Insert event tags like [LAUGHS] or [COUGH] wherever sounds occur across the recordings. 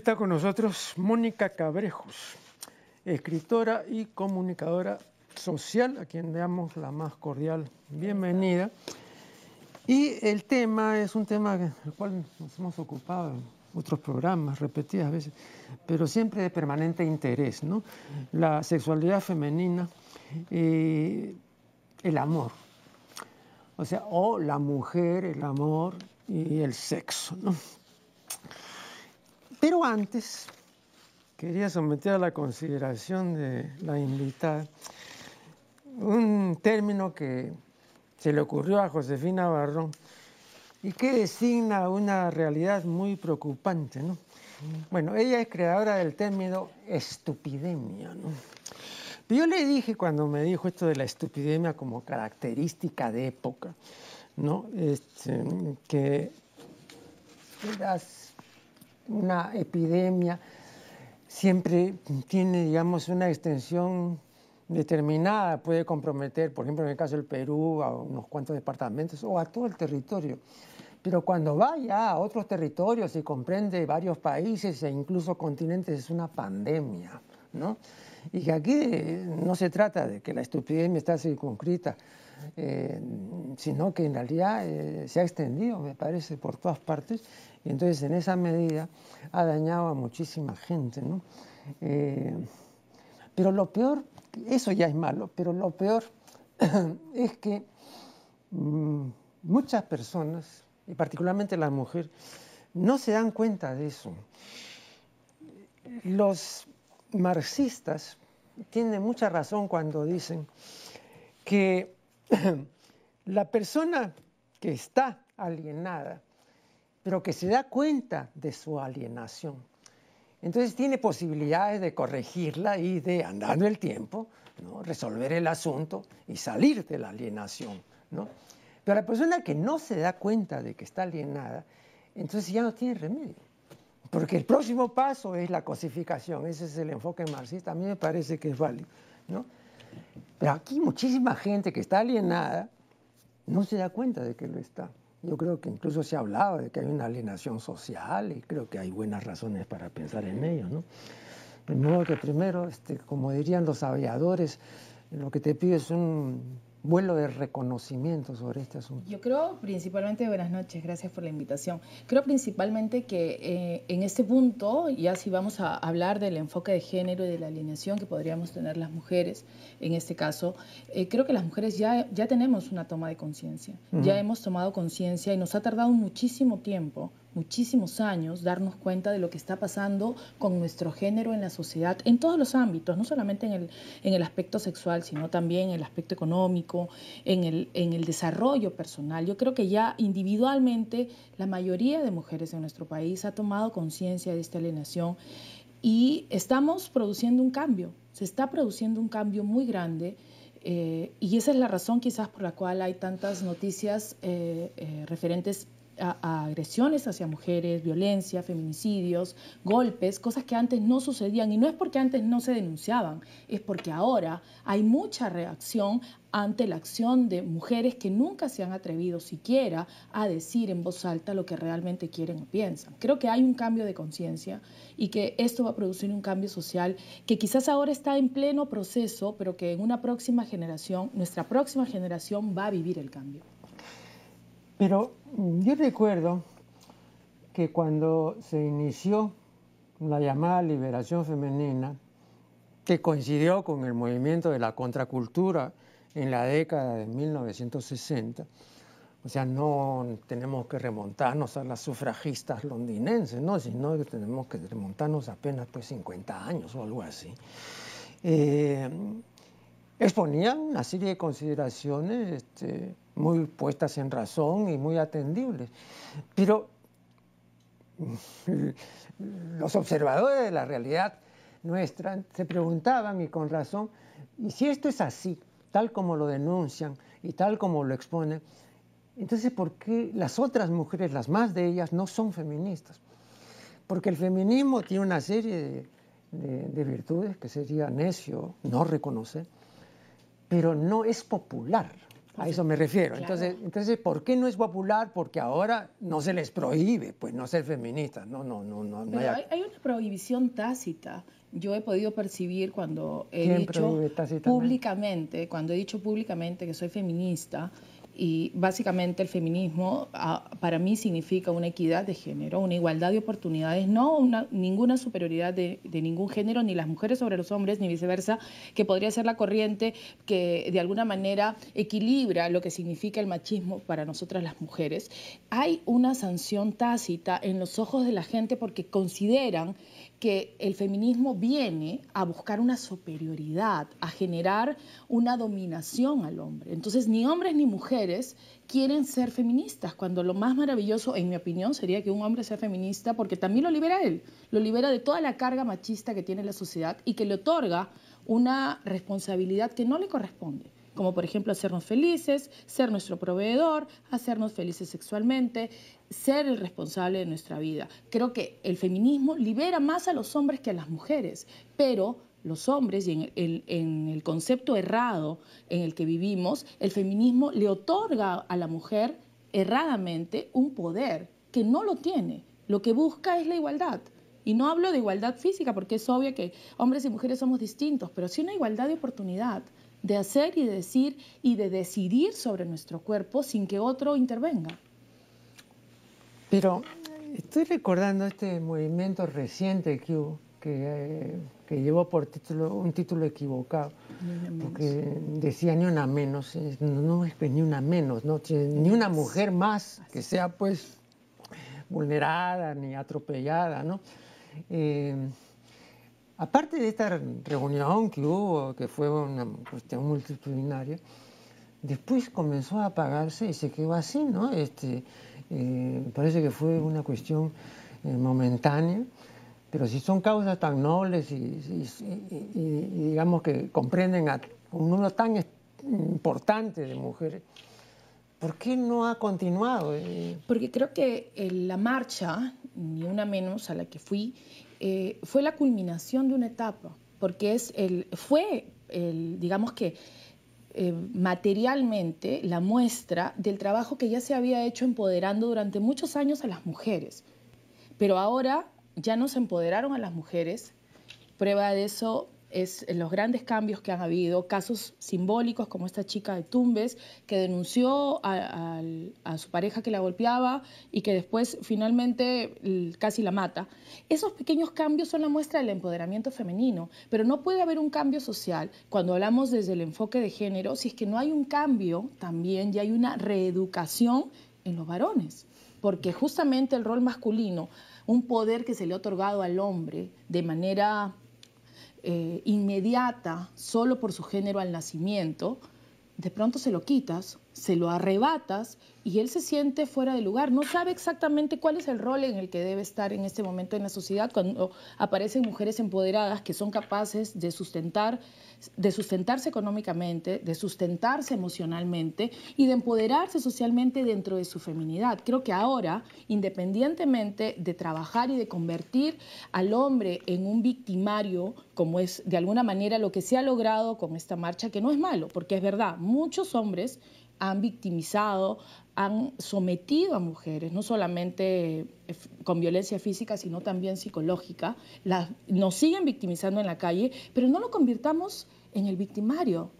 está con nosotros Mónica Cabrejos, escritora y comunicadora social, a quien le damos la más cordial bienvenida. Y el tema es un tema del cual nos hemos ocupado en otros programas, repetidas veces, pero siempre de permanente interés, ¿no? La sexualidad femenina, y el amor. O sea, o la mujer, el amor y el sexo, ¿no? Pero antes, quería someter a la consideración de la invitada un término que se le ocurrió a Josefina Barrón y que designa una realidad muy preocupante. ¿no? Bueno, ella es creadora del término estupidemia. ¿no? Yo le dije cuando me dijo esto de la estupidemia como característica de época, ¿no? Este, que una epidemia siempre tiene, digamos, una extensión determinada, puede comprometer, por ejemplo, en el caso del Perú, a unos cuantos departamentos o a todo el territorio. Pero cuando vaya a otros territorios y comprende varios países e incluso continentes, es una pandemia, ¿no? Y que aquí no se trata de que la estupidez está circunscrita, eh, sino que en realidad eh, se ha extendido, me parece, por todas partes y entonces en esa medida ha dañado a muchísima gente. ¿no? Eh, pero lo peor, eso ya es malo, pero lo peor [CLEARS THROAT] es que mm, muchas personas, y particularmente las mujeres, no se dan cuenta de eso. Los marxistas tienen mucha razón cuando dicen que [CLEARS THROAT] la persona que está alienada pero que se da cuenta de su alienación. Entonces tiene posibilidades de corregirla y de, andando el tiempo, resolver el asunto y salir de la alienación. Pero la persona que no se da cuenta de que está alienada, entonces ya no tiene remedio. Porque el próximo paso es la cosificación, ese es el enfoque marxista, a mí me parece que es válido. ¿no? Pero aquí muchísima gente que está alienada no se da cuenta de que lo está. Yo creo que incluso se ha hablado de que hay una alienación social y creo que hay buenas razones para pensar en ello. ¿no? De modo que primero, este, como dirían los aviadores, lo que te pido es un vuelo de reconocimiento sobre este asunto? Yo creo principalmente, buenas noches, gracias por la invitación. Creo principalmente que eh, en este punto, ya si vamos a hablar del enfoque de género y de la alineación que podríamos tener las mujeres, en este caso, eh, creo que las mujeres ya, ya tenemos una toma de conciencia, ya hemos tomado conciencia y nos ha tardado muchísimo tiempo muchísimos años darnos cuenta de lo que está pasando con nuestro género en la sociedad, en todos los ámbitos, no solamente en el, en el aspecto sexual, sino también en el aspecto económico, en el, en el desarrollo personal. Yo creo que ya individualmente la mayoría de mujeres en nuestro país ha tomado conciencia de esta alienación y estamos produciendo un cambio, se está produciendo un cambio muy grande. Eh, y esa es la razón quizás por la cual hay tantas noticias eh, eh, referentes a, agresiones hacia mujeres, violencia, feminicidios, golpes, cosas que antes no sucedían. Y no es porque antes no se denunciaban, es porque ahora hay mucha reacción ante la acción de mujeres que nunca se han atrevido siquiera a decir en voz alta lo que realmente quieren o piensan. Creo que hay un cambio de conciencia y que esto va a producir un cambio social que quizás ahora está en pleno proceso, pero que en una próxima generación, nuestra próxima generación va a vivir el cambio. Pero mm, yo recuerdo que cuando se inició la llamada liberación femenina, que coincidió con el movimiento de la contracultura en la década de 1960, o sea, no tenemos que remontarnos a las sufragistas londinenses, ¿no? sino que tenemos que remontarnos apenas pues 50 años o algo así. Eh, exponían una serie de consideraciones este, muy puestas en razón y muy atendibles. Pero los observadores de la realidad nuestra se preguntaban, y con razón, ¿y si esto es así, tal como lo denuncian y tal como lo exponen? Entonces, ¿por qué las otras mujeres, las más de ellas, no son feministas? Porque el feminismo tiene una serie de, de virtudes que sería necio no reconocer, pero no es popular A eso me refiero. Entonces, entonces, ¿por qué no es popular? Porque ahora no se les prohíbe, pues, no ser feministas. No, no, no, no. hay... hay... una prohibición tácita. Yo he podido percibir cuando he dicho públicamente, cuando he dicho públicamente que soy feminista, y básicamente el feminismo ah, para mí significa una equidad de género, una igualdad de oportunidades, no una, ninguna superioridad de, de, ningún género, ni las mujeres sobre los hombres, ni viceversa, que podría ser la corriente que de alguna manera equilibra lo que significa el machismo para nosotras las mujeres. Hay una sanción tácita en los ojos de la gente porque consideran que el feminismo viene a buscar una superioridad, a generar una dominación al hombre. Entonces, ni hombres ni mujeres quieren ser feministas, cuando lo más maravilloso, en mi opinión, sería que un hombre sea feminista porque también lo libera él, lo libera de toda la carga machista que tiene la sociedad y que le otorga una responsabilidad que no le corresponde como por ejemplo hacernos felices, ser nuestro proveedor, hacernos felices sexualmente, ser el responsable de nuestra vida. Creo que el feminismo libera más a los hombres que a las mujeres, pero los hombres y en el, concepto errado en el que vivimos, el feminismo le otorga a la mujer erradamente un poder que no lo tiene. Lo que busca es la igualdad. Y no hablo de igualdad física porque es obvio que hombres y mujeres somos distintos, pero sí una igualdad de oportunidad de hacer y de decir y de decidir sobre nuestro cuerpo sin que otro intervenga. Pero estoy recordando este movimiento reciente que hubo, que, que llevó por título, un título equivocado, porque decía ni una menos, no, es ni una menos, ¿no? ni una mujer más que sea pues vulnerada ni atropellada, ¿no? Eh, Aparte de esta reunión que hubo, que fue una cuestión multitudinaria, después comenzó a apagarse y se quedó así, ¿no? Este, eh, parece que fue una cuestión eh, momentánea, pero si son causas tan nobles y, digamos que comprenden a un número tan importante de mujeres, ¿por qué no ha continuado? Eh, Porque creo que la marcha, ni una menos a la que fui, eh, fue la culminación de una etapa, porque es el, fue, el, digamos que, eh, materialmente la muestra del trabajo que ya se había hecho empoderando durante muchos años a las mujeres. Pero ahora ya no se empoderaron a las mujeres. Prueba de eso es los grandes cambios que han habido, casos simbólicos como esta chica de Tumbes que denunció a, su pareja que la golpeaba y que después finalmente casi la mata. Esos pequeños cambios son la muestra del empoderamiento femenino, pero no puede haber un cambio social cuando hablamos desde el enfoque de género si es que no hay un cambio también y hay una reeducación en los varones, porque justamente el rol masculino, un poder que se le ha otorgado al hombre de manera eh, inmediata solo por su género al nacimiento, de pronto se lo quitas, se lo arrebatas y él se siente fuera de lugar. No sabe exactamente cuál es el rol en el que debe estar en este momento en la sociedad cuando aparecen mujeres empoderadas que son capaces de sustentar de sustentarse económicamente, de sustentarse emocionalmente y de empoderarse socialmente dentro de su feminidad. Creo que ahora, independientemente de trabajar y de convertir al hombre en un victimario, como es de alguna manera lo que se ha logrado con esta marcha, que no es malo, porque es verdad, muchos hombres han victimizado, han sometido a mujeres, no solamente eh, con violencia física, sino también psicológica, nos siguen victimizando en la calle, pero no lo convirtamos en el victimario.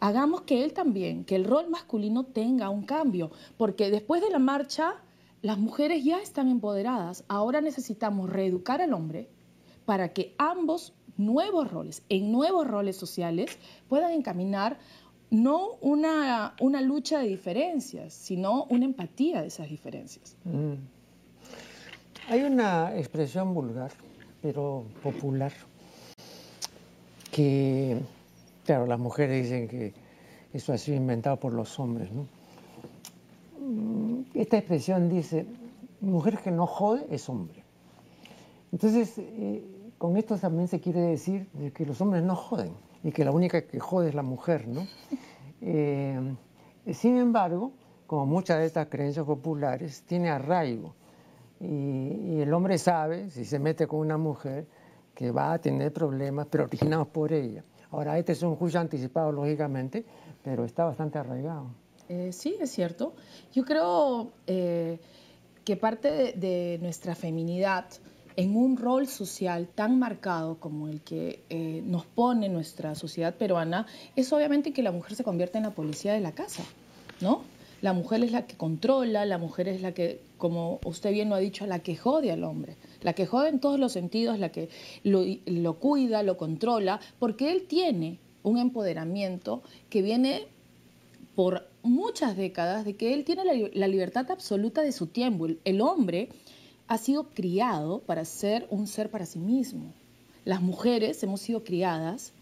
Hagamos que él también, que el rol masculino tenga un cambio, porque después de la marcha las mujeres ya están empoderadas, ahora necesitamos reeducar al hombre para que ambos nuevos roles, en nuevos roles sociales, puedan encaminar no una, una lucha de diferencias, sino una empatía de esas diferencias. Mm. Hay una expresión vulgar, pero popular, que, claro, las mujeres dicen que eso ha sido inventado por los hombres, ¿no? Mm, esta expresión dice, mujer que no jode es hombre. Entonces, eh, con esto también se quiere decir que los hombres no joden y que la única que jode es la mujer, ¿no? [LAUGHS] Eh, sin embargo, como muchas de estas creencias populares, tiene arraigo. Y, el hombre sabe, si se mete con una mujer, que va a tener problemas, pero originados por ella. Ahora, este es un juicio anticipado, lógicamente, pero está bastante arraigado. Eh, sí, es cierto. Yo creo eh, que parte de, nuestra feminidad en un rol social tan marcado como el que eh, nos pone nuestra sociedad peruana es obviamente que la mujer se convierte en la policía de la casa, ¿no? La mujer es la que controla, la mujer es la que, como usted bien lo ha dicho, la que jode al hombre, la que jode en todos los sentidos, la que lo, lo cuida, lo controla, porque él tiene un empoderamiento que viene por muchas décadas de que él tiene la, libertad absoluta de su tiempo. el, hombre ha sido criado para ser un ser para sí mismo. Las mujeres hemos sido criadas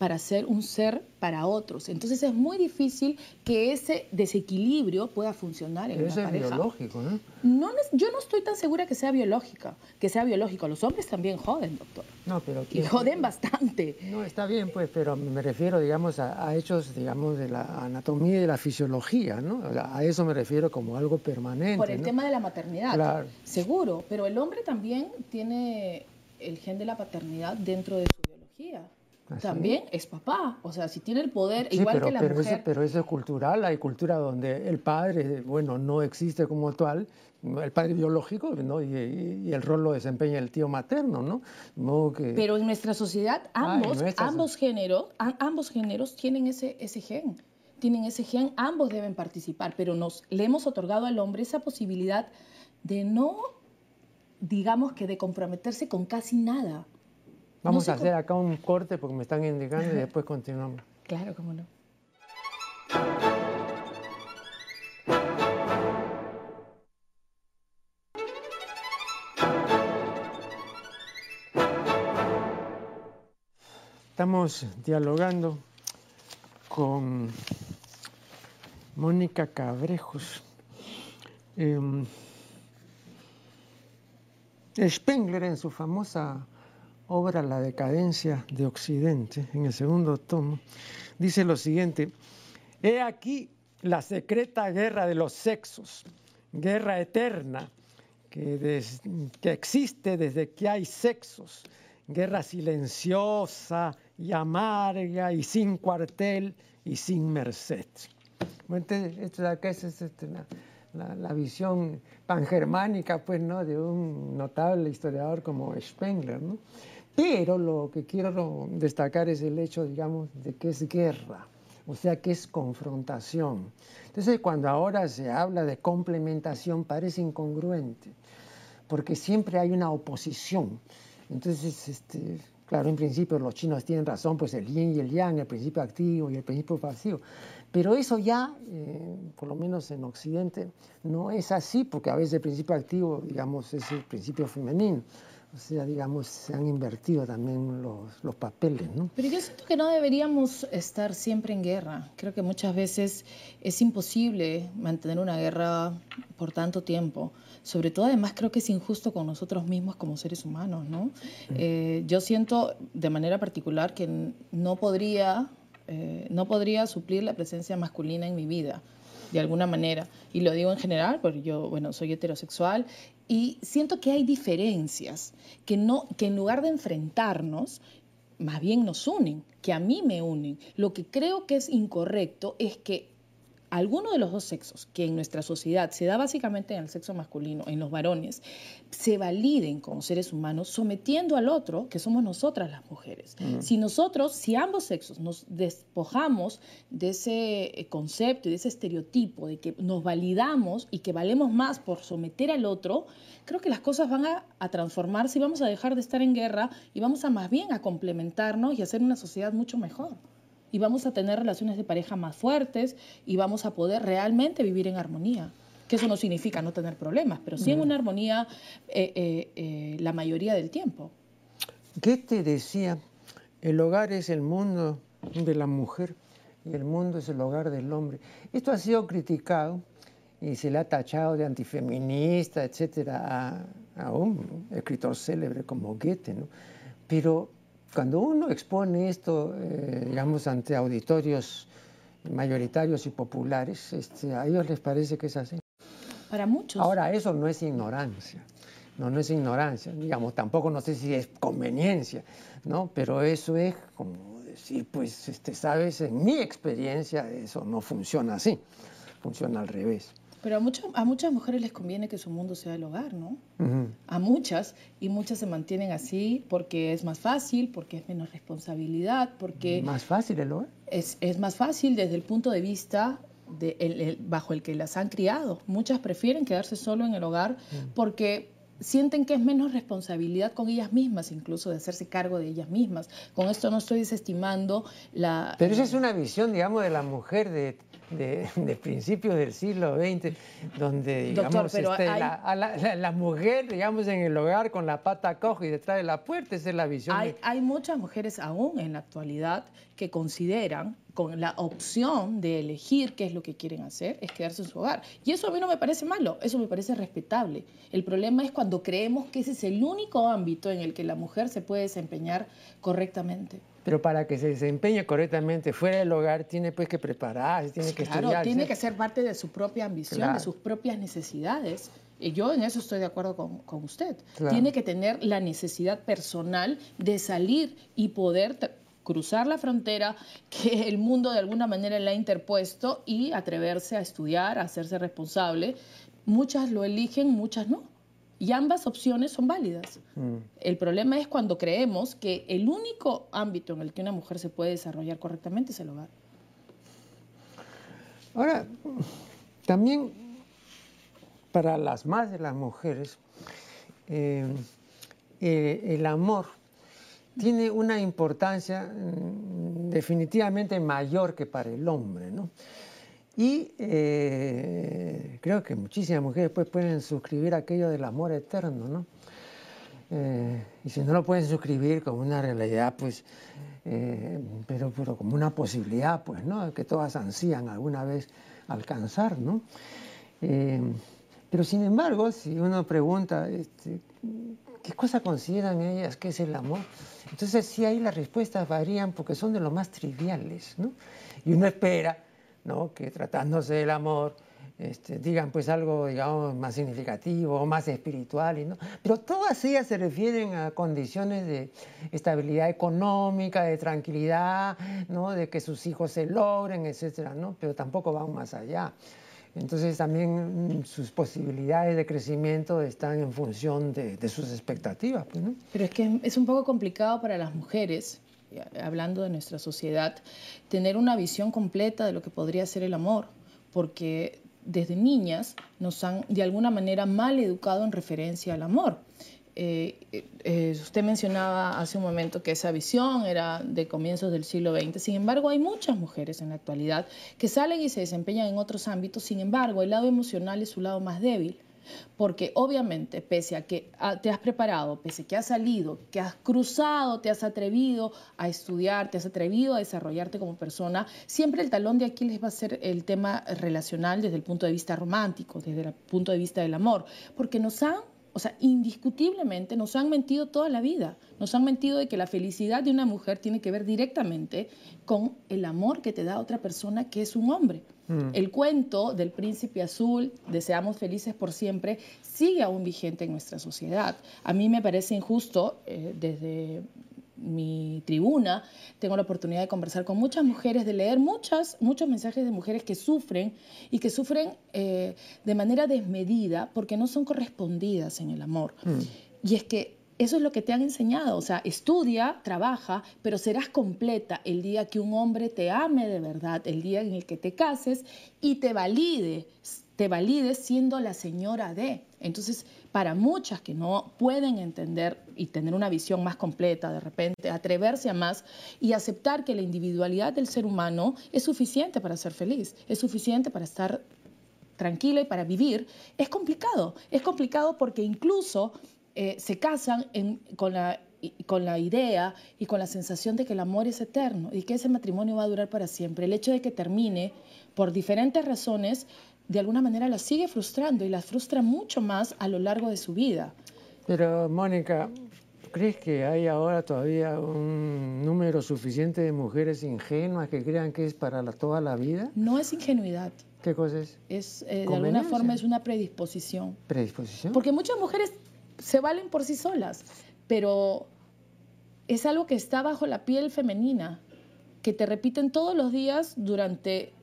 para ser un ser para otros. Entonces es muy difícil que ese desequilibrio pueda funcionar en Pero una eso es biológico, ¿no? ¿no? Yo no estoy tan segura que sea biológica, que sea biológico. Los hombres también joden, doctor. No, pero y joden bastante. No, está bien, pues, pero me refiero, digamos, a, hechos, digamos, de la anatomía y de la fisiología, ¿no? A eso me refiero como algo permanente. Por el tema de la maternidad. Claro. Seguro, pero el hombre también tiene el gen de la paternidad dentro de su biología. ¿Ah, también es papá. O sea, si tiene el poder, igual que la pero mujer. Eso, pero eso es cultural. Hay cultura donde el padre, bueno, no existe como tal, el padre biológico, ¿no? Y, el rol lo desempeña el tío materno, ¿no? Que... Pero en nuestra sociedad, ah, ambos, ambos, géneros, ambos géneros tienen ese, ese gen. Tienen ese gen, ambos deben participar, pero nos le hemos otorgado al hombre esa posibilidad de no, digamos que de comprometerse con casi nada. Vamos a hacer acá un corte porque me están indicando y después continuamos. Claro, cómo no. Estamos dialogando con Mónica Cabrejos. Em, Spengler en su famosa obra La decadencia de Occidente, en el segundo tomo, dice lo siguiente, he aquí la secreta guerra de los sexos, guerra eterna que, que existe desde que hay sexos, guerra silenciosa y amarga y sin cuartel y sin merced. esto de acá es, este, la, la, visión pangermánica pues, ¿no? de un notable historiador como Spengler. ¿no? Pero lo que quiero destacar es el hecho, digamos, de que es guerra, o sea, que es confrontación. Entonces, cuando ahora se habla de complementación, parece incongruente, porque siempre hay una oposición. Entonces, este, claro, en principio los chinos tienen razón, pues el yin y el yang, el principio activo y el principio pasivo. Pero eso ya, eh, por lo menos en Occidente, no es así, porque a veces el principio activo, digamos, es el principio femenino. O sea, digamos, se han invertido también los, los, papeles, ¿no? Pero yo siento que no deberíamos estar siempre en guerra. Creo que muchas veces es imposible mantener una guerra por tanto tiempo. Sobre todo, además, creo que es injusto con nosotros mismos como seres humanos, ¿no? Eh, yo siento de manera particular que no podría, eh, no podría suplir la presencia masculina en mi vida de alguna manera. Y lo digo en general, porque yo, bueno, soy heterosexual y siento que hay diferencias que, no, que en lugar de enfrentarnos, más bien nos unen, que a mí me unen. Lo que creo que es incorrecto es que alguno de los dos sexos, que en nuestra sociedad se da básicamente en el sexo masculino, en los varones, se validen como seres humanos sometiendo al otro, que somos nosotras las mujeres. Mm. Si nosotros, si ambos sexos nos despojamos de ese eh, concepto y de ese estereotipo de que nos validamos y que valemos más por someter al otro, creo que las cosas van a, a transformarse y vamos a dejar de estar en guerra y vamos a más bien a complementarnos y hacer una sociedad mucho mejor y vamos a tener relaciones de pareja más fuertes y vamos a poder realmente vivir en armonía. Que eso no significa no tener problemas, pero sí en una armonía eh, eh, eh, la mayoría del tiempo. ¿Qué te decía? El hogar es el mundo de la mujer y el mundo es el hogar del hombre. Esto ha sido criticado y se le ha tachado de antifeminista, etcétera, a, a un escritor célebre como Goethe, ¿no? Pero cuando uno expone esto, eh, digamos, ante auditorios mayoritarios y populares, este, a ellos les parece que es así. Para muchos. Ahora, eso no es ignorancia. No, no es ignorancia. Digamos, tampoco no sé si es conveniencia, ¿no? Pero eso es como decir, pues, este, sabes, en mi experiencia eso no funciona así. funciona al revés. Pero a, a muchas mujeres les conviene que su mundo sea el hogar, ¿no? A muchas, y muchas se mantienen así porque es más fácil, porque es menos responsabilidad, porque... ¿Más fácil el hogar? Es, es más fácil desde el punto de vista de el, bajo el que las han criado. Muchas prefieren quedarse solo en el hogar porque sienten que es menos responsabilidad con ellas mismas, incluso de hacerse cargo de ellas mismas. Con esto no estoy desestimando la... Pero esa es una visión, digamos, de la mujer de, de, principios del siglo XX, donde, digamos, este, la, mujer, digamos, en el hogar con la pata coja y detrás de la puerta, esa es la visión. Hay, hay muchas mujeres aún en la actualidad que consideran con la opción de elegir qué es lo que quieren hacer, es quedarse en su hogar. Y eso a mí no me parece malo, eso me parece respetable. El problema es cuando creemos que ese es el único ámbito en el que la mujer se puede desempeñar correctamente. Pero para que se desempeñe correctamente fuera del hogar, tiene pues que prepararse, tiene que claro, estudiar. tiene que ser parte de su propia ambición, de sus propias necesidades. Y yo en eso estoy de acuerdo con, usted. Tiene que tener la necesidad personal de salir y poder cruzar la frontera [LAUGHS] que el mundo de alguna manera le ha interpuesto y atreverse a estudiar, a hacerse responsable. Muchas lo eligen, muchas no. Y ambas opciones son válidas. Mm. El problema es cuando creemos que el único ámbito en el que una mujer se puede desarrollar correctamente es el hogar. Ahora, también para las más de las mujeres, eh, eh, el amor tiene una importancia mm, definitivamente mayor que para el hombre, ¿no? Y eh, creo que muchísimas mujeres pues, pueden suscribir aquello del amor eterno, ¿no? Eh, y si no lo pueden suscribir como una realidad, pues, eh, pero, como una posibilidad, pues, ¿no? Que todas ansían alguna vez alcanzar, ¿no? pero sin embargo, si uno pregunta, este, ¿qué cosa consideran ellas que es el amor? Entonces sí ahí las respuestas varían porque son de lo más triviales, ¿no? Y uno espera, ¿no? Que tratándose del amor, este, digan pues algo, digamos, más significativo más espiritual, y ¿no? Pero todas ellas se refieren a condiciones de estabilidad económica, de tranquilidad, ¿no? De que sus hijos se logren, etcétera, ¿no? Pero tampoco van más allá. Entonces también mm, sus posibilidades de crecimiento están en función de, sus expectativas. Pues, Pero es que es un poco complicado para las mujeres, hablando de nuestra sociedad, tener una visión completa de lo que podría ser el amor, porque desde niñas nos han de alguna manera mal educado en referencia al amor. Eh, eh, usted mencionaba hace un momento que esa visión era de comienzos del siglo XX. Sin embargo, hay muchas mujeres en la actualidad que salen y se desempeñan en otros ámbitos. Sin embargo, el lado emocional es su lado más débil. Porque obviamente, pese a que te has preparado, pese a que has salido, que has cruzado, te has atrevido a estudiar, te has atrevido a desarrollarte como persona, siempre el talón de Aquiles va a ser el tema relacional desde el punto de vista romántico, desde el punto de vista del amor, porque nos han o sea, indiscutiblemente nos han mentido toda la vida. Nos han mentido de que la felicidad de una mujer tiene que ver directamente con el amor que te da otra persona que es un hombre. Mm. El cuento del príncipe azul, deseamos felices por siempre, sigue aún vigente en nuestra sociedad. A mí me parece injusto eh, desde mi tribuna, tengo la oportunidad de conversar con muchas mujeres, de leer muchas, muchos mensajes de mujeres que sufren y que sufren eh, de manera desmedida porque no son correspondidas en el amor. Mm. Y es que eso es lo que te han enseñado, o sea, estudia, trabaja, pero serás completa el día que un hombre te ame de verdad, el día en el que te cases y te valide, te valide siendo la señora de. Entonces, para muchas que no pueden entender y tener una visión más completa, de repente atreverse a más y aceptar que la individualidad del ser humano es suficiente para ser feliz, es suficiente para estar tranquila y para vivir, es complicado. Es complicado porque incluso eh, se casan con, la, con la idea y con la sensación de que el amor es eterno y que ese matrimonio va a durar para siempre. El hecho de que termine por diferentes razones de alguna manera las sigue frustrando y las frustra mucho más a lo largo de su vida. Pero, Mónica, ¿crees que hay ahora todavía un número suficiente de mujeres ingenuas que crean que es para toda la vida? No es ingenuidad. ¿Qué cosa es? Es, eh, de alguna forma es una predisposición. ¿Predisposición? Porque muchas mujeres se valen por sí solas, pero es algo que está bajo la piel femenina, que te repiten todos los días durante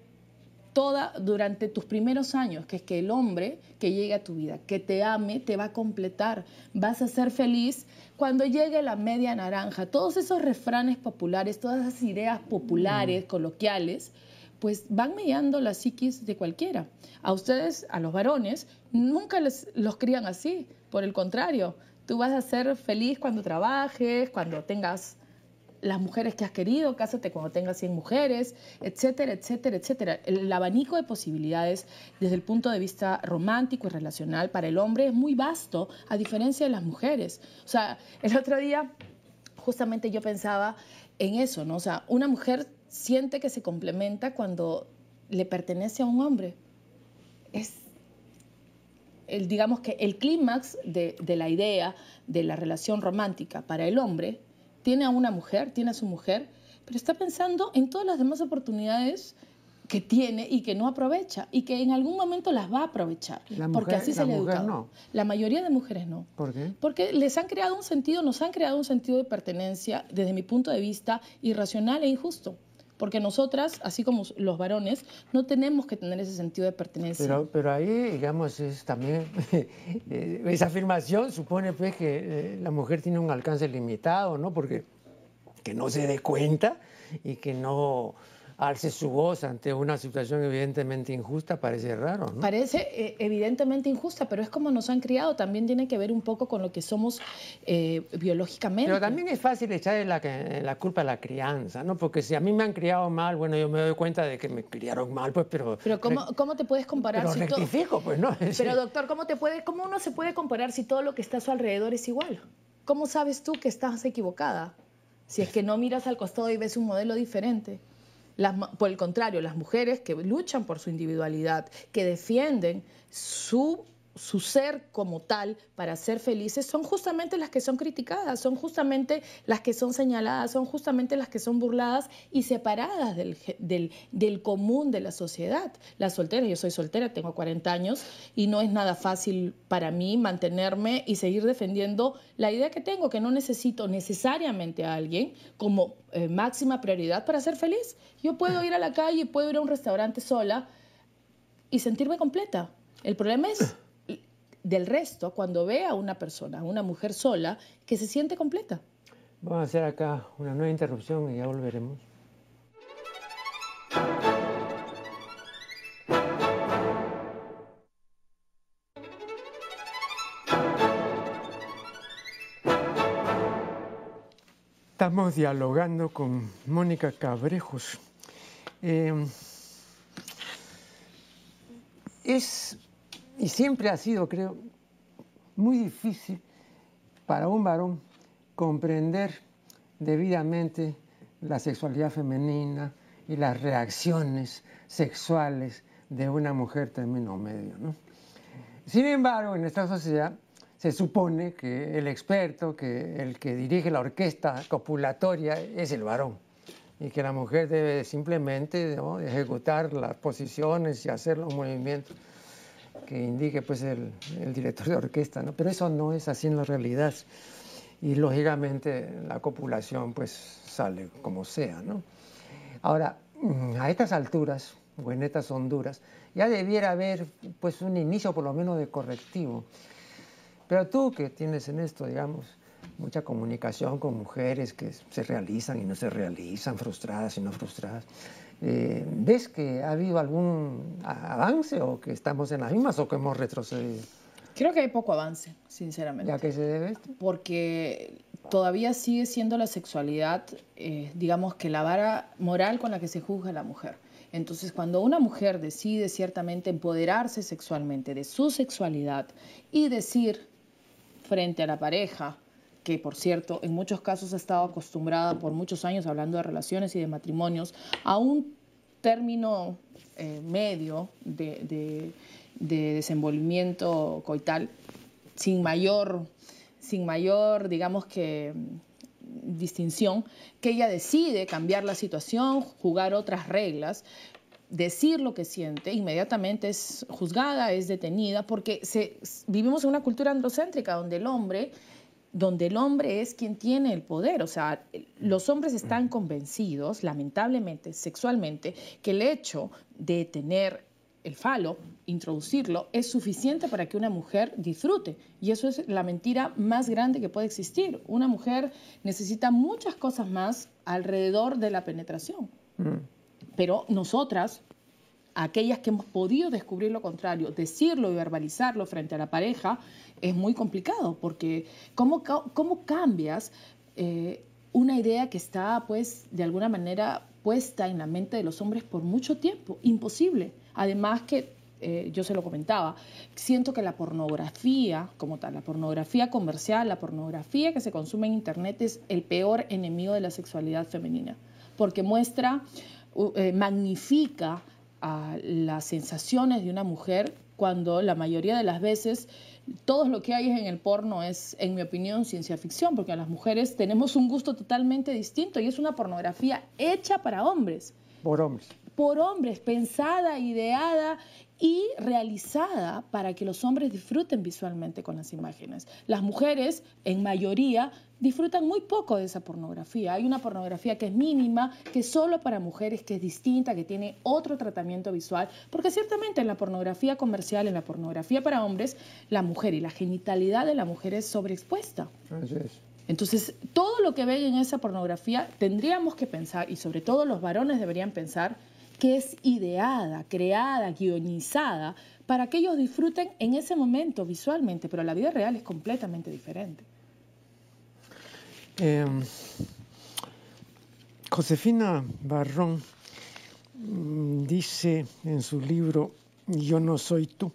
toda, durante tus primeros años, que es que el hombre que llegue a tu vida, que te ame, te va a completar, vas a ser feliz cuando llegue la media naranja. Todos esos refranes populares, todas esas ideas populares, mm. coloquiales, pues van mediando la psiquis de cualquiera. A ustedes, a los varones, nunca les, los crían así, por el contrario, tú vas a ser feliz cuando trabajes, cuando tengas las mujeres que has querido, cásate cuando tengas 100 mujeres, etcétera, etcétera, etcétera. El, abanico de posibilidades desde el punto de vista romántico y relacional para el hombre es muy vasto, a diferencia de las mujeres. O sea, el otro día justamente yo pensaba en eso, ¿no? O sea, una mujer siente que se complementa cuando le pertenece a un hombre. Es el, digamos que el clímax de, de la idea de la relación romántica para el hombre tiene a una mujer, tiene a su mujer, pero está pensando en todas las demás oportunidades que tiene y que no aprovecha y que en algún momento las va a aprovechar. porque así se le. No. La mayoría de mujeres no. ¿Por qué? Porque les han creado un sentido, nos han creado un sentido de pertenencia, desde mi punto de vista, irracional e injusto. Porque nosotras, así como los varones, no tenemos que tener ese sentido de pertenencia. Pero, pero ahí, digamos, es también, [LAUGHS] eh, esa afirmación supone pues que eh, la mujer tiene un alcance limitado, ¿no? Porque que no se dé cuenta y que no alce su voz ante una situación evidentemente injusta parece raro. ¿no? Parece eh, evidentemente injusta, pero es como nos han criado, también tiene que ver un poco con lo que somos eh, biológicamente. Pero también es fácil echarle la, la, culpa a la crianza, ¿no? Porque si a mí me han criado mal, bueno, yo me doy cuenta de que me criaron mal, pues, pero... Pero ¿cómo, cómo te puedes comparar pero si rectifico, pues, ¿no? [LAUGHS] Pero doctor, ¿cómo, te puede, ¿cómo uno se puede comparar si todo lo que está a su alrededor es igual? ¿Cómo sabes tú que estás equivocada? Si es que no miras al costado y ves un modelo diferente por el contrario, las mujeres que luchan por su individualidad, que defienden su su ser como tal para ser felices son justamente las que son criticadas, son justamente las que son señaladas, son justamente las que son burladas y separadas del, del, común de la sociedad. La soltera, yo soy soltera, tengo 40 años y no es nada fácil para mí mantenerme y seguir defendiendo la idea que tengo, que no necesito necesariamente a alguien como eh, máxima prioridad para ser feliz. Yo puedo ir a la calle, puedo ir a un restaurante sola y sentirme completa. El problema es del resto cuando ve a una persona, una mujer sola, que se siente completa. Vamos a hacer acá una nueva interrupción y ya volveremos. Estamos dialogando con Mónica Cabrejos. Eh, es y siempre ha sido, creo, muy difícil para un varón comprender debidamente la sexualidad femenina y las reacciones sexuales de una mujer término medio. Sin embargo, en esta sociedad se supone que el experto, que el que dirige la orquesta copulatoria es el varón. Y que la mujer debe simplemente ejecutar las posiciones y hacer los movimientos que indique pues el, director de orquesta, ¿no? Pero eso no es así en la realidad. Y lógicamente la copulación pues sale como sea, ¿no? Ahora, mm, a estas alturas, o en estas honduras, ya debiera haber pues un inicio por lo menos de correctivo. Pero tú que tienes en esto, digamos, mucha comunicación con mujeres que se realizan y no se realizan, frustradas y no frustradas, eh, ¿Ves que ha habido algún avance o que estamos en las mismas o que hemos retrocedido? Creo que hay poco avance, sinceramente. ¿Ya qué se debe Porque todavía sigue siendo la sexualidad, eh, digamos que la vara moral con la que se juzga a la mujer. Entonces, cuando una mujer decide ciertamente empoderarse sexualmente de su sexualidad y decir frente a la pareja, que por cierto en muchos casos ha estado acostumbrada por muchos años hablando de relaciones y de matrimonios, a un término eh, medio de, desenvolvimiento coital sin mayor, sin mayor, digamos que distinción, que ella decide cambiar la situación, jugar otras reglas, decir lo que siente, inmediatamente es juzgada, es detenida, porque vivimos en una cultura androcéntrica donde el hombre donde el hombre es quien tiene el poder. O sea, los hombres están convencidos, lamentablemente, sexualmente, que el hecho de tener el falo, introducirlo, es suficiente para que una mujer disfrute. Y eso es la mentira más grande que puede existir. Una mujer necesita muchas cosas más alrededor de la penetración. Mm. Pero nosotras, aquellas que hemos podido descubrir lo contrario, decirlo y verbalizarlo frente a la pareja, es muy complicado, porque ¿cómo, cómo cambias eh, una idea que está, pues, de alguna manera puesta en la mente de los hombres por mucho tiempo? Imposible. Además que, eh, yo se lo comentaba, siento que la pornografía, como tal, la pornografía comercial, la pornografía que se consume en Internet es el peor enemigo de la sexualidad femenina, porque muestra, eh, magnifica las sensaciones de una mujer cuando la mayoría de las veces todo lo que hay en el porno es, en mi opinión, ciencia ficción, porque las mujeres tenemos un gusto totalmente distinto y es una pornografía hecha para hombres. Por hombres. Por hombres, pensada, ideada y realizada para que los hombres disfruten visualmente con las imágenes. Las mujeres, en mayoría, disfrutan muy poco de esa pornografía. Hay una pornografía que es mínima, que es solo para mujeres, que es distinta, que tiene otro tratamiento visual, porque ciertamente en la pornografía comercial, en la pornografía para hombres, la mujer y la genitalidad de la mujer es sobreexpuesta. Entonces, todo lo que ven en esa pornografía tendríamos que pensar, y sobre todo los varones deberían pensar, que es ideada, creada, guionizada, para que ellos disfruten en ese momento visualmente, pero la vida real es completamente diferente. Em, Josefina Barrón mm, dice en su libro Yo no soy tú,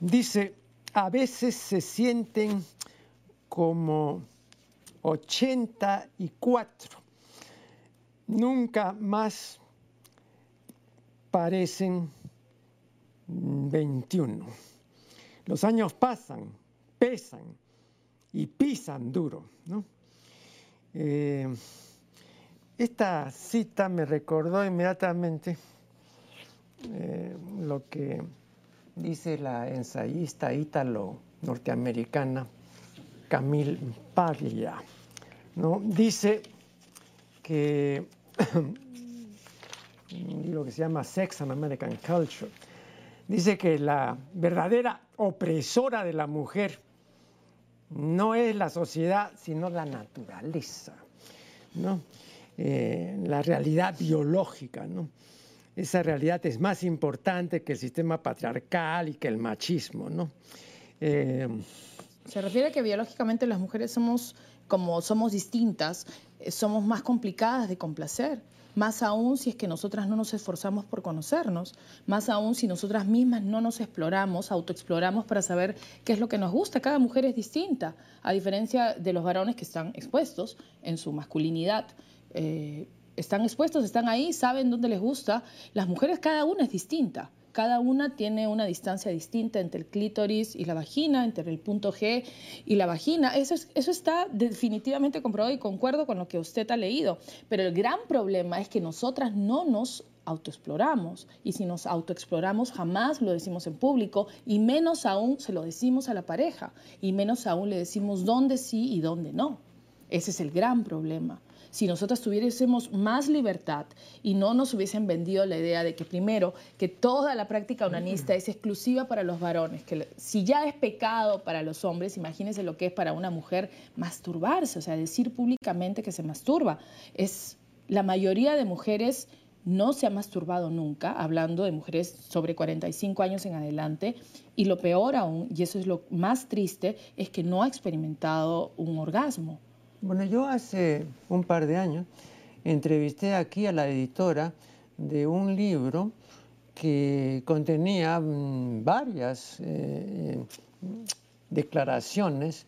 dice, a veces se sienten como 84, nunca más parecen 21. Los años pasan, pesan y pisan duro. Eh, esta cita me recordó inmediatamente eh, lo que dice la ensayista ítalo-norteamericana Camille Paglia. ¿no? Dice que [CLEARS THROAT] un libro que se llama Sex and American Culture, dice que la verdadera opresora de la mujer no es la sociedad, sino la naturaleza, ¿no? Eh, la realidad biológica. ¿no? Esa realidad es más importante que el sistema patriarcal y que el machismo. ¿no? Eh, Se refiere a que biológicamente las mujeres somos, como somos distintas, eh, somos más complicadas de complacer más aún si es que nosotras no nos esforzamos por conocernos, más aún si nosotras mismas no nos exploramos, autoexploramos para saber qué es lo que nos gusta. Cada mujer es distinta, a diferencia de los varones que están expuestos en su masculinidad. Eh, están expuestos, están ahí, saben dónde les gusta. Las mujeres cada una es distinta. Cada una tiene una distancia distinta entre el clítoris y la vagina, entre el punto G y la vagina. Eso, eso está definitivamente comprobado y concuerdo con lo que usted ha leído. Pero el gran problema es que nosotras no nos autoexploramos y si nos autoexploramos jamás lo decimos en público y menos aún se lo decimos a la pareja y menos aún le decimos dónde sí y dónde no. Ese es el gran problema si nosotros tuviésemos más libertad y no nos hubiesen vendido la idea de que primero, que toda la práctica onanista es exclusiva para los varones, que si ya es pecado para los hombres, imagínense lo que es para una mujer masturbarse, o sea, decir públicamente que se masturba. Es la mayoría de mujeres no se ha masturbado nunca, hablando de mujeres sobre 45 años en adelante, y lo peor aún, y eso es lo más triste, es que no ha experimentado un orgasmo. Bueno, yo hace un par de años entrevisté aquí a la editora de un libro que contenía mm, varias eh, declaraciones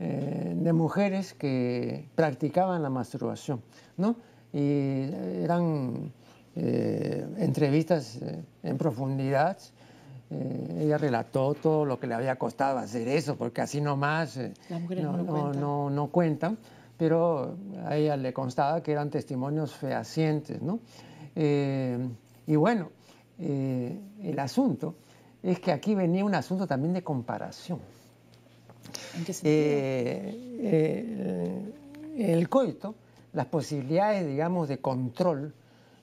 eh, de mujeres que practicaban la masturbación, ¿no? Y eran eh, entrevistas en profundidad eh, ella relató todo lo que le había costado hacer eso, porque así nomás eh, no, no, cuentan, pero a ella le constaba que eran testimonios fehacientes. ¿no? Eh, y bueno, el asunto es que aquí venía un asunto también de comparación. ¿En qué sentido? El coito, las posibilidades, digamos, de control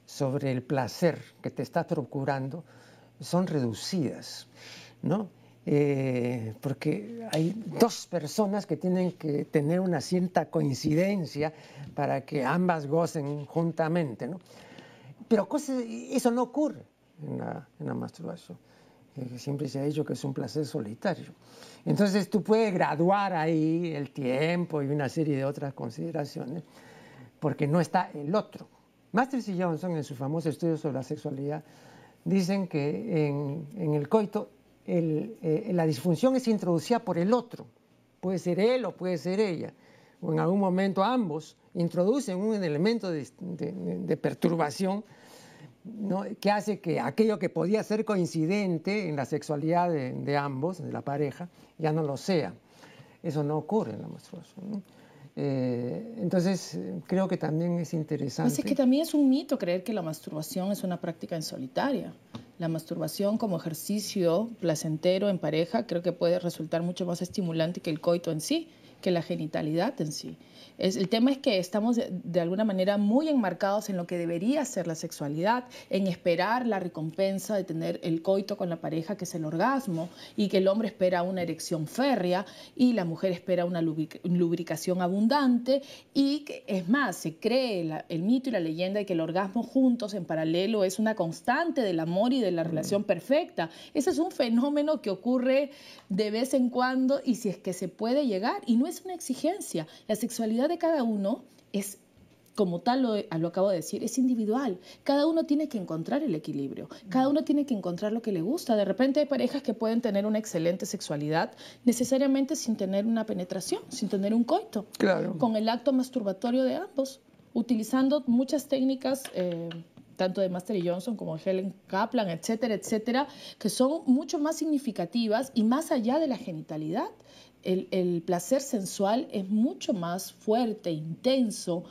sobre el placer que te estás procurando son reducidas, ¿no? Eh, porque hay dos personas que tienen que tener una cierta coincidencia para que ambas gocen juntamente, ¿no? Pero eso no ocurre en la, masturbación. Eh, siempre se ha dicho que es un placer solitario. Entonces tú puedes graduar ahí el tiempo y una serie de otras consideraciones, porque no está el otro. Masters y Johnson, en su famoso estudio sobre la sexualidad, dicen que en, el coito eh, la disfunción es introducida por el otro. Puede ser él o puede ser ella. O en algún momento ambos introducen un elemento de, perturbación que hace que aquello que podía ser coincidente en la sexualidad de, ambos, de la pareja, ya no lo sea. Eso no ocurre en la menstruación. Eh, entonces, creo que también es interesante. Pues es que también es un mito creer que la masturbación es una práctica en solitaria. La masturbación como ejercicio placentero en pareja creo que puede resultar mucho más estimulante que el coito en sí, que la genitalidad en sí el tema es que estamos de, alguna manera muy enmarcados en lo que debería ser la sexualidad, en esperar la recompensa de tener el coito con la pareja, que es el orgasmo, y que el hombre espera una erección férrea y la mujer espera una lubricación abundante, y que, es más, se cree el mito y la leyenda de que el orgasmo juntos en paralelo es una constante del amor y de la relación perfecta. Ese es un fenómeno que ocurre de vez en cuando y si es que se puede llegar, y no es una exigencia. La sexualidad de cada uno es como tal lo, lo, acabo de decir, es individual. Cada uno tiene que encontrar el equilibrio, cada uno tiene que encontrar lo que le gusta. De repente hay parejas que pueden tener una excelente sexualidad necesariamente sin tener una penetración, sin tener un coito, claro. con el acto masturbatorio de ambos, utilizando muchas técnicas. Eh, tanto de Master Johnson como de Helen Kaplan, etcétera, etcétera, que son mucho más significativas y más allá de la genitalidad el, placer sensual es mucho más fuerte, intenso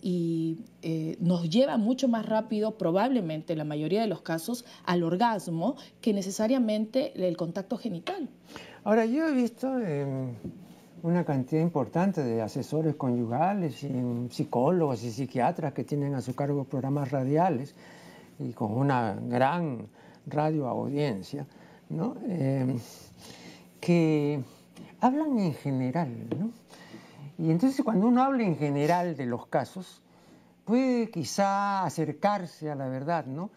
y eh, nos lleva mucho más rápido, probablemente en la mayoría de los casos, al orgasmo que necesariamente el contacto genital. Ahora, yo he visto em, una cantidad importante de asesores conyugales y psicólogos y psiquiatras que tienen a su cargo programas radiales y con una gran radio audiencia, ¿no? Em, que hablan en general, ¿no? Y entonces cuando uno habla en general de los casos, puede quizá acercarse a la verdad, ¿no?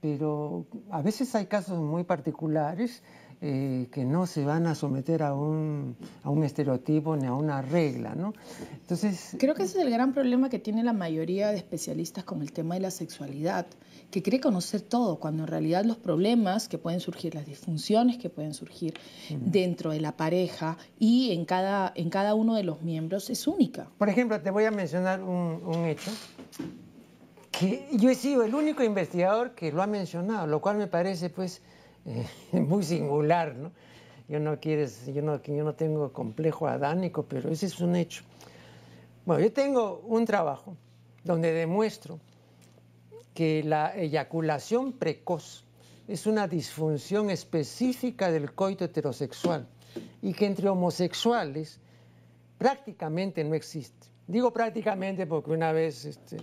Pero a veces hay casos muy particulares eh, que no se van a someter a un, a un, estereotipo ni a una regla, ¿no? Entonces... Creo que ese es el gran problema que tiene la mayoría de especialistas con el tema de la sexualidad, que cree conocer todo, cuando en realidad los problemas que pueden surgir, las disfunciones que pueden surgir dentro de la pareja y en cada, en cada uno de los miembros es única. Por ejemplo, te voy a mencionar un, un hecho que yo he sido el único investigador que lo ha mencionado, lo cual me parece pues eh, [LAUGHS] muy singular, ¿no? Yo no, quieres, yo, no, yo no tengo complejo adánico, pero ese es un hecho. Bueno, yo tengo un trabajo donde demuestro que la eyaculación precoz es una disfunción específica del coito heterosexual y que entre homosexuales prácticamente no existe. Digo prácticamente porque una vez este,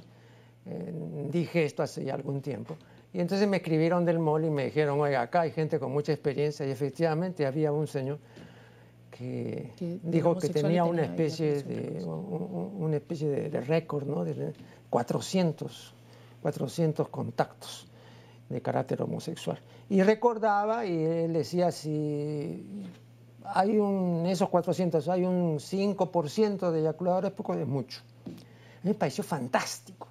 eh, dije esto hace ya algún tiempo. Y entonces me escribieron del mall y me dijeron, oiga, acá hay gente con mucha experiencia y efectivamente había un señor que dijo que tenía una especie de, una especie de, récord, ¿no? De 400, 400 contactos de carácter homosexual. Y recordaba y él decía, si hay un, esos 400 hay un 5% de eyaculadores, poco es mucho. Me pareció fantástico,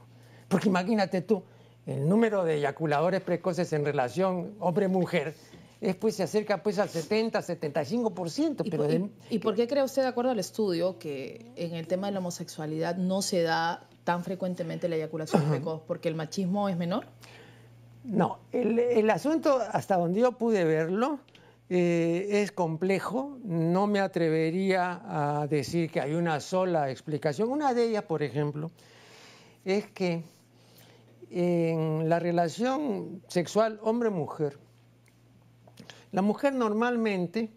porque imagínate tú, el número de eyaculadores precoces en relación hombre-mujer pues, se acerca pues al 70, 75%. ¿Y, pero ¿Y por qué cree usted, de acuerdo al estudio, que en el tema de la homosexualidad no se da tan frecuentemente la eyaculación precoz? ¿Porque el machismo es menor? No, el, asunto, hasta donde yo pude verlo, eh, es complejo. No me atrevería a decir que hay una sola explicación. Una de ellas, por ejemplo, es que en la relación sexual hombre-mujer, la mujer normalmente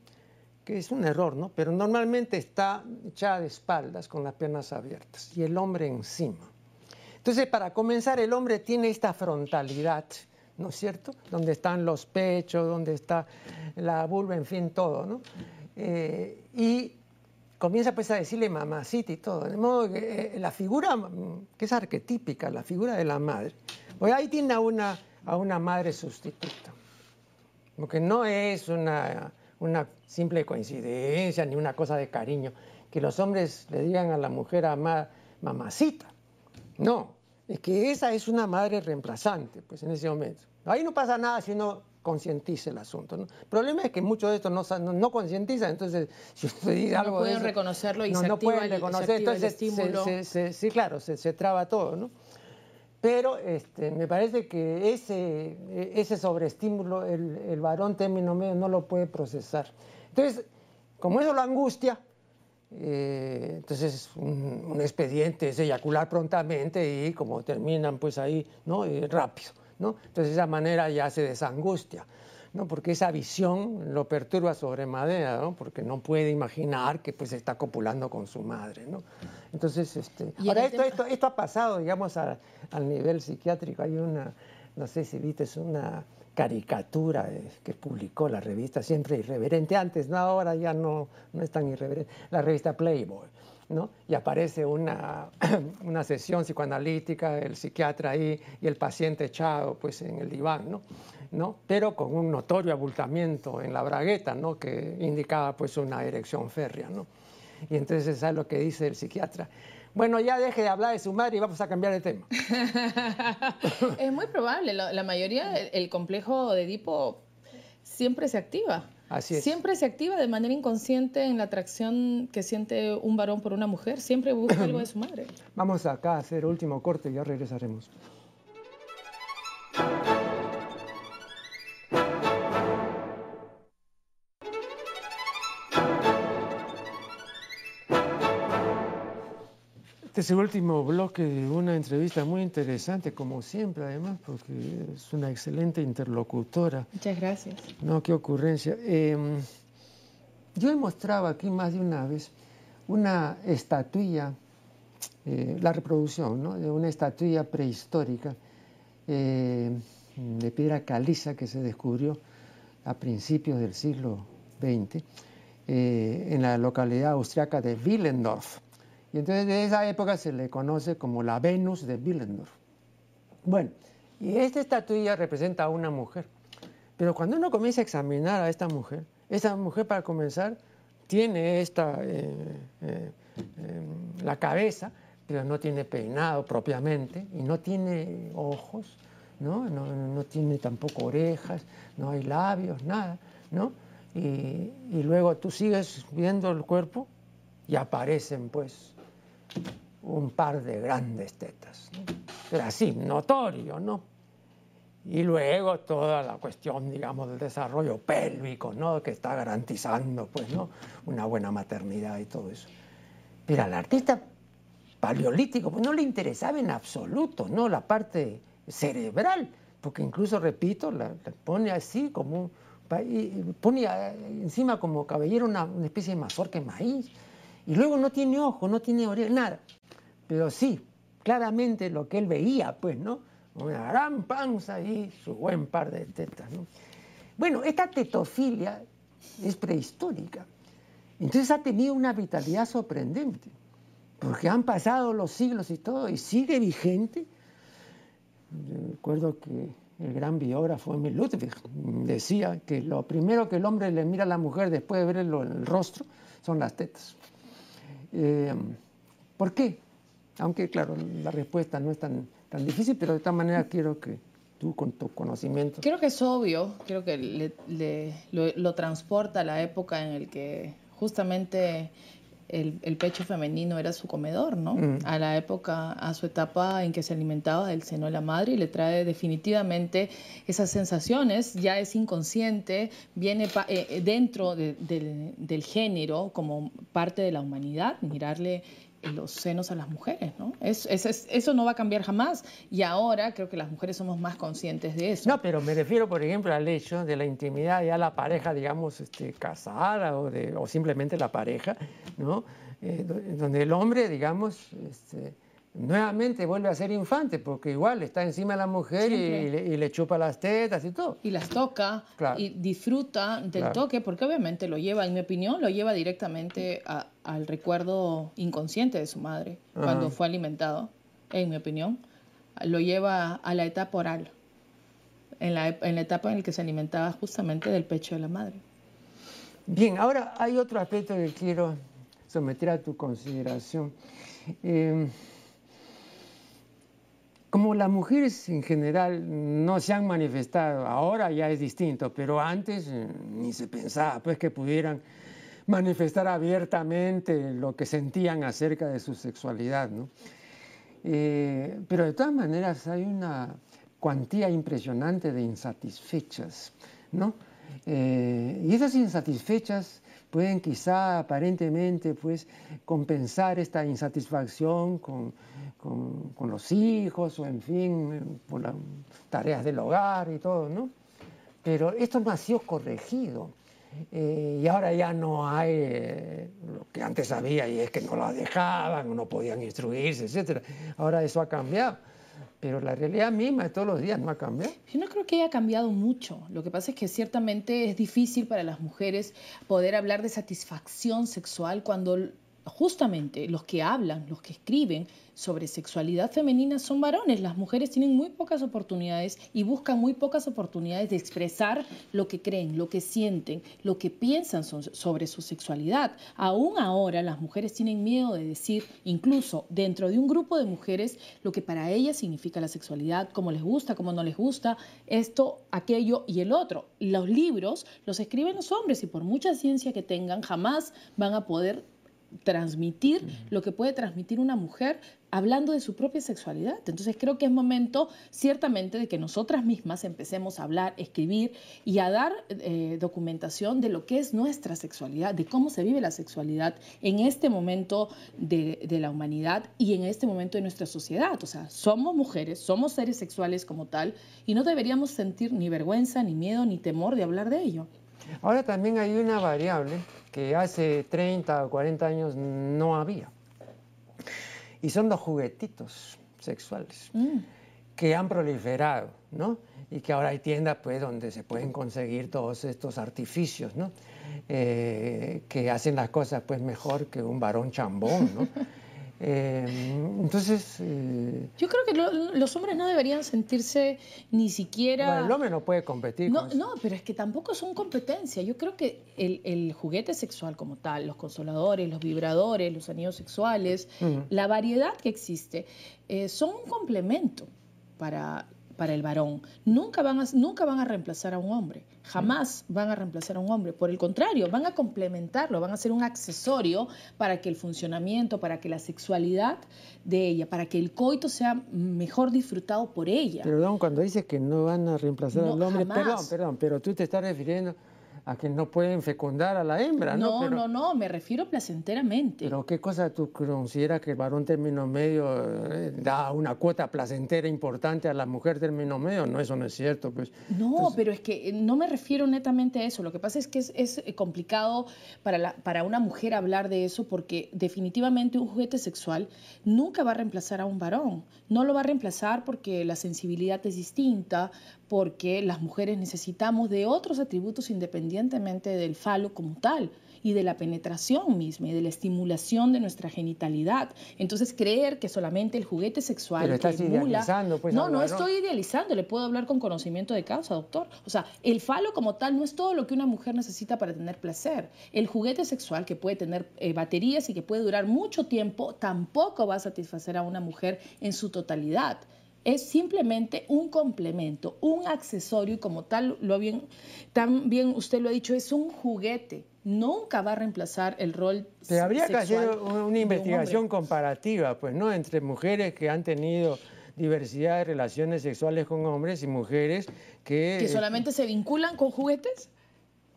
que es un error, ¿no? Pero normalmente está echada de espaldas con las piernas abiertas y el hombre encima. Entonces, para comenzar, el hombre tiene esta frontalidad, ¿no es cierto? Donde están los pechos, donde está la vulva, en fin, todo, ¿no? Eh, y comienza pues a decirle mamacita y todo, de modo que eh, la figura, que es arquetípica, la figura de la madre, pues ahí tiene a una, a una madre sustituta, porque no es una una simple coincidencia ni una cosa de cariño, que los hombres le digan a la mujer amada, mamacita. No, es que esa es una madre reemplazante, pues en ese momento. Ahí no pasa nada si uno concientiza el asunto. El problema es que muchos de estos no, no, no concientizan, entonces [LAUGHS] si usted dice algo... No pueden reconocerlo y no, se no pueden reconocer, entonces sí, claro, se traba todo, ¿no? Pero este, me parece que ese, ese sobreestímulo el, el varón término medio no lo puede procesar. Entonces, como eso lo angustia, eh, entonces un, un, expediente es eyacular prontamente y como terminan pues ahí, ¿no? Y rápido, ¿no? Entonces de esa manera ya se desangustia. ¿No? porque esa visión lo perturba sobremanera, ¿no? porque no puede imaginar que pues está copulando con su madre. ¿no? Entonces, este, ahora esto, esto, esto, ha pasado, digamos, a, al nivel psiquiátrico. Hay una, no sé si viste, es una caricatura que publicó la revista, siempre irreverente, antes, no, ahora ya no, no es tan irreverente, la revista Playboy. ¿No? Y aparece una, [CLEARS THROAT] una sesión psicoanalítica, el psiquiatra ahí y el paciente echado pues, en el diván, ¿no? ¿no? pero con un notorio abultamiento en la bragueta, ¿no? que indicaba pues una erección férrea. ¿no? Y entonces, ¿sabes lo que dice el psiquiatra? Bueno, ya deje de hablar de su madre y vamos a cambiar de tema. [LAUGHS] es muy probable, la, mayoría, el, complejo de Edipo siempre se activa. Así es. Siempre se activa de manera inconsciente en la atracción que siente un varón por una mujer, siempre busca algo de su madre. Vamos acá a hacer último corte y ya regresaremos. Este es el último bloque de una entrevista muy interesante, como siempre, además, porque es una excelente interlocutora. Muchas gracias. No, qué ocurrencia. Eh, yo he mostrado aquí más de una vez una estatuilla, eh, la reproducción ¿no? de una estatuilla prehistórica eh, de piedra caliza que se descubrió a principios del siglo XX eh, en la localidad austriaca de Willendorf y entonces de esa época se le conoce como la Venus de Willendorf. Bueno, y esta estatuilla representa a una mujer. Pero cuando uno comienza a examinar a esta mujer, esa mujer para comenzar tiene esta, eh, eh, eh, la cabeza, pero no tiene peinado propiamente y no tiene ojos, ¿no? No, tiene tampoco orejas, no hay labios, nada, ¿no? Y luego tú sigues viendo el cuerpo y aparecen pues un par de grandes tetas, ¿no? pero así, notorio, ¿no? Y luego toda la cuestión, digamos, del desarrollo pélvico, ¿no? Que está garantizando, pues, ¿no? Una buena maternidad y todo eso. Pero al artista paleolítico, pues no le interesaba en absoluto, ¿no? La parte cerebral, porque incluso, repito, la, la pone así como un, pone encima como cabellera una, una especie de mazorca de maíz, y luego no tiene ojo, no tiene oreja, nada. Pero sí, claramente lo que él veía, pues, ¿no? Una gran panza y su buen par de tetas, ¿no? Bueno, esta tetofilia es prehistórica. Entonces ha tenido una vitalidad sorprendente, porque han pasado los siglos y todo, y sigue vigente. recuerdo que el gran biógrafo Emil Ludwig decía que lo primero que el hombre le mira a la mujer después de verlo en el rostro son las tetas. Eh, ¿Por qué? Aunque, claro, la respuesta no es tan, tan difícil, pero de esta manera quiero que tú, con tu conocimiento. Creo que es obvio, creo que le, lo, transporta a la época en el que justamente el, el, pecho femenino era su comedor, ¿no? Mm. A la época, a su etapa en que se alimentaba del seno de la madre y le trae definitivamente esas sensaciones, ya es inconsciente, viene eh, dentro de, del, del género como parte de la humanidad, mirarle los senos a las mujeres, ¿no? eso no va a cambiar jamás y ahora creo que las mujeres somos más conscientes de eso. No, pero me refiero, por ejemplo, al hecho de la intimidad ya la pareja, digamos, este, casada o, simplemente la pareja, ¿no? Eh, donde el hombre, digamos, este, nuevamente vuelve a ser infante, porque igual está encima de la mujer y le, chupa las tetas y todo. Y las toca y disfruta del toque, porque obviamente lo lleva, en mi opinión, lo lleva directamente al recuerdo inconsciente de su madre cuando fue alimentado, en mi opinión. Lo lleva a la etapa oral, en la, en la etapa en la que se alimentaba justamente del pecho de la madre. Bien, ahora hay otro aspecto que quiero someter a tu consideración. Eh, como las mujeres en general no se han manifestado, ahora ya es distinto, pero antes eh, ni se pensaba pues que pudieran manifestar abiertamente lo que sentían acerca de su sexualidad, ¿no? Eh, pero de todas maneras hay una cuantía impresionante de insatisfechas, ¿no? Eh, y esas insatisfechas pueden quizá aparentemente pues compensar esta insatisfacción con, con, los hijos o en fin, por las tareas del hogar y todo, ¿no? Pero esto no ha sido corregido. Eh, y ahora ya no hay eh, lo que antes había y es que no la dejaban, no podían instruirse, etc. Ahora eso ha cambiado pero la realidad misma de todos los días no ha cambiado. Yo no creo que haya cambiado mucho. Lo que pasa es que ciertamente es difícil para las mujeres poder hablar de satisfacción sexual cuando justamente los que hablan, los que escriben sobre sexualidad femenina son varones. Las mujeres tienen muy pocas oportunidades y buscan muy pocas oportunidades de expresar lo que creen, lo que sienten, lo que piensan sobre su sexualidad. Aún ahora las mujeres tienen miedo de decir, incluso dentro de un grupo de mujeres, lo que para ellas significa la sexualidad, cómo les gusta, cómo no les gusta, esto, aquello y el otro. Los libros los escriben los hombres y por mucha ciencia que tengan, jamás van a poder transmitir lo que puede transmitir una mujer hablando de su propia sexualidad. Entonces creo que es momento ciertamente de que nosotras mismas empecemos a hablar, escribir y a dar eh, documentación de lo que es nuestra sexualidad, de cómo se vive la sexualidad en este momento de, de la humanidad y en este momento de nuestra sociedad. O sea, somos mujeres, somos seres sexuales como tal y no deberíamos sentir ni vergüenza, ni miedo, ni temor de hablar de ello. Ahora también hay una variable que hace 30 o 40 años no había. Y son los juguetitos sexuales mm. que han proliferado, ¿no? Y que ahora hay tiendas pues, donde se pueden conseguir todos estos artificios, ¿no? Eh, que hacen las cosas pues mejor que un varón chambón, ¿no? [LAUGHS] Eh, entonces... Eh, Yo creo que los hombres no deberían sentirse ni siquiera... Bueno, el hombre no puede competir. No, no pero es que tampoco son competencia. Yo creo que el, juguete sexual como tal, los consoladores, los vibradores, los anillos sexuales, la variedad que existe, eh, son un complemento para para el varón. Nunca van, a, nunca van a reemplazar a un hombre, jamás van a reemplazar a un hombre. Por el contrario, van a complementarlo, van a ser un accesorio para que el funcionamiento, para que la sexualidad de ella, para que el coito sea mejor disfrutado por ella. Perdón, cuando dices que no van a reemplazar al hombre, perdón, perdón, pero tú te estás refiriendo a que no pueden fecundar a la hembra, ¿no? No, no, no, me refiero placenteramente. Pero ¿qué cosa tú consideras que el varón término medio eh, da una cuota placentera importante a la mujer término medio? No, eso no es cierto. Pues. No, pero es que eh, no me refiero netamente a eso. Lo que pasa es que es, es eh, complicado para, la, para una mujer hablar de eso porque definitivamente un juguete sexual nunca va a reemplazar a un varón. No lo va a reemplazar porque la sensibilidad es distinta, porque las mujeres necesitamos de otros atributos independientemente del falo como tal y de la penetración misma y de la estimulación de nuestra genitalidad. Entonces creer que solamente el juguete sexual Pero estás idealizando, pues, No, no estoy idealizando, le puedo hablar con conocimiento de causa, doctor. O sea, el falo como tal no es todo lo que una mujer necesita para tener placer. El juguete sexual que puede tener eh, baterías y que puede durar mucho tiempo tampoco va a satisfacer a una mujer en su totalidad es simplemente un complemento, un accesorio y como tal, lo bien, también usted lo ha dicho, es un juguete. Nunca va a reemplazar el rol Pero habría que hacer una investigación comparativa, pues, ¿no? Entre mujeres que han tenido diversidad de relaciones sexuales con hombres y mujeres que... ¿Que solamente se vinculan con juguetes?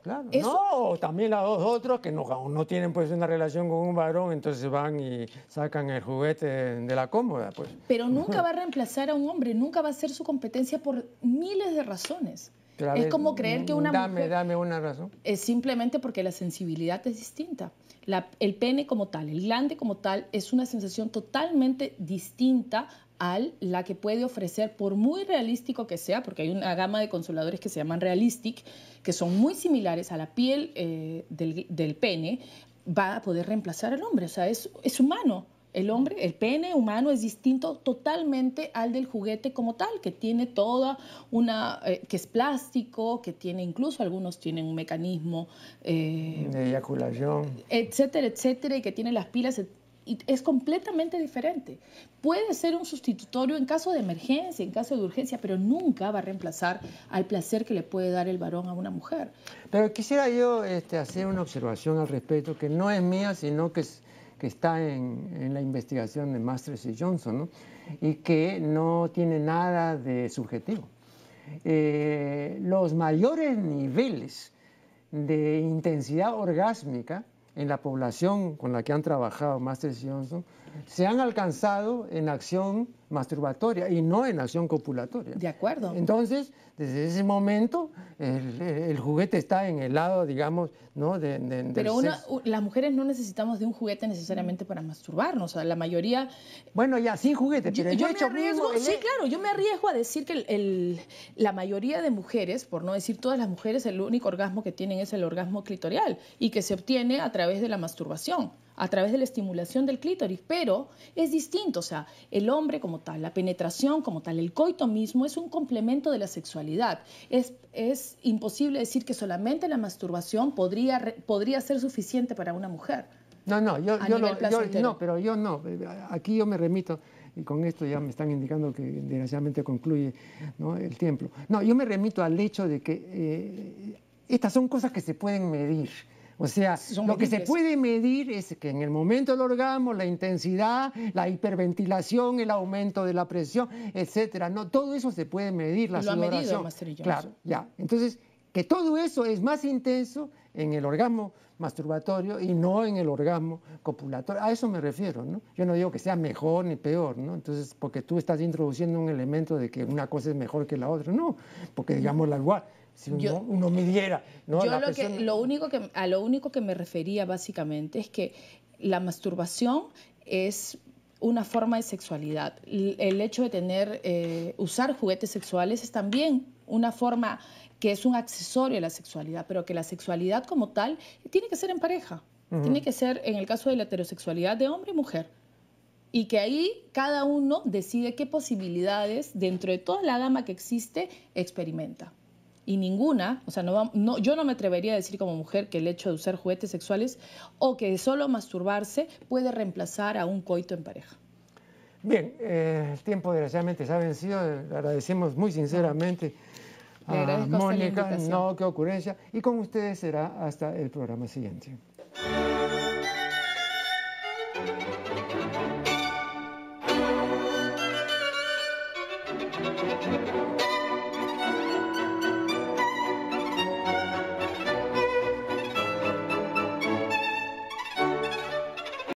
Claro. No, también los otros que no, no tienen pues una relación con un varón, entonces van y sacan el juguete de la cómoda. Pues. Pero nunca va a reemplazar a un hombre, nunca va a ser su competencia por miles de razones. es como creer que una dame, mujer... Dame una razón. Es simplemente porque la sensibilidad es distinta. el pene como tal, el glande como tal, es una sensación totalmente distinta a la que puede ofrecer, por muy realístico que sea, porque hay una gama de consoladores que se llaman realistic, que son muy similares a la piel eh, del, pene, va a poder reemplazar al hombre. O sea, es, es humano. El hombre, el pene humano es distinto totalmente al del juguete como tal, que tiene toda una, eh, que es plástico, que tiene incluso algunos tienen un mecanismo eh, de eyaculación, etcétera, etcétera, y que tiene las pilas, es completamente diferente. Puede ser un sustitutorio en caso de emergencia, en caso de urgencia, pero nunca va a reemplazar al placer que le puede dar el varón a una mujer. Pero quisiera yo este, hacer una observación al respecto, que no es mía, sino que, que está en, la investigación de Masters y Johnson, y que no tiene nada de subjetivo. Eh, los mayores niveles de intensidad orgásmica en la población con la que han trabajado Master Johnson se han alcanzado en acción masturbatoria y no en acción copulatoria. De acuerdo. Entonces, desde ese momento, el, juguete está en el lado, digamos, ¿no? De, Pero las mujeres no necesitamos de un juguete necesariamente para masturbarnos. O sea, la mayoría. Bueno, ya, sin juguete, pero yo, he hecho arriesgo, Sí, claro, yo me arriesgo a decir que el, la mayoría de mujeres, por no decir todas las mujeres, el único orgasmo que tienen es el orgasmo clitorial y que se obtiene a través de la masturbación a través de la estimulación del clítoris, pero es distinto, o sea, el hombre como tal, la penetración como tal, el coito mismo es un complemento de la sexualidad. Es, es imposible decir que solamente la masturbación podría, podría ser suficiente para una mujer. No, no, yo, no, pero yo no. Aquí yo me remito, y con esto ya me están indicando que desgraciadamente concluye el tiempo. No, yo me remito al hecho de que eh, estas son cosas que se pueden medir. O sea, lo que se puede medir es que en el momento del orgasmo, la intensidad, la hiperventilación, el aumento de la presión, etcétera, no, todo eso se puede medir, la lo sudoración. Claro, ya. Entonces, que todo eso es más intenso en el orgasmo masturbatorio y no en el orgasmo copulatorio. A eso me refiero, ¿no? Yo no digo que sea mejor ni peor, ¿no? Entonces, porque tú estás introduciendo un elemento de que una cosa es mejor que la otra, no, porque digamos la igual si uno, midiera. ¿no? Yo lo, que, lo único que, a lo único que me refería básicamente es que la masturbación es una forma de sexualidad. El hecho de tener, eh, usar juguetes sexuales es también una forma que es un accesorio de la sexualidad, pero que la sexualidad como tal tiene que ser en pareja. Tiene que ser, en el caso de la heterosexualidad, de hombre y mujer. Y que ahí cada uno decide qué posibilidades, dentro de toda la gama que existe, experimenta y ninguna, o sea, no, yo no me atrevería a decir como mujer que el hecho de usar juguetes sexuales o que solo masturbarse puede reemplazar a un coito en pareja. Bien, eh, el tiempo desgraciadamente se ha vencido, le agradecemos muy sinceramente a Mónica, no, qué ocurrencia, y con ustedes será hasta el programa siguiente.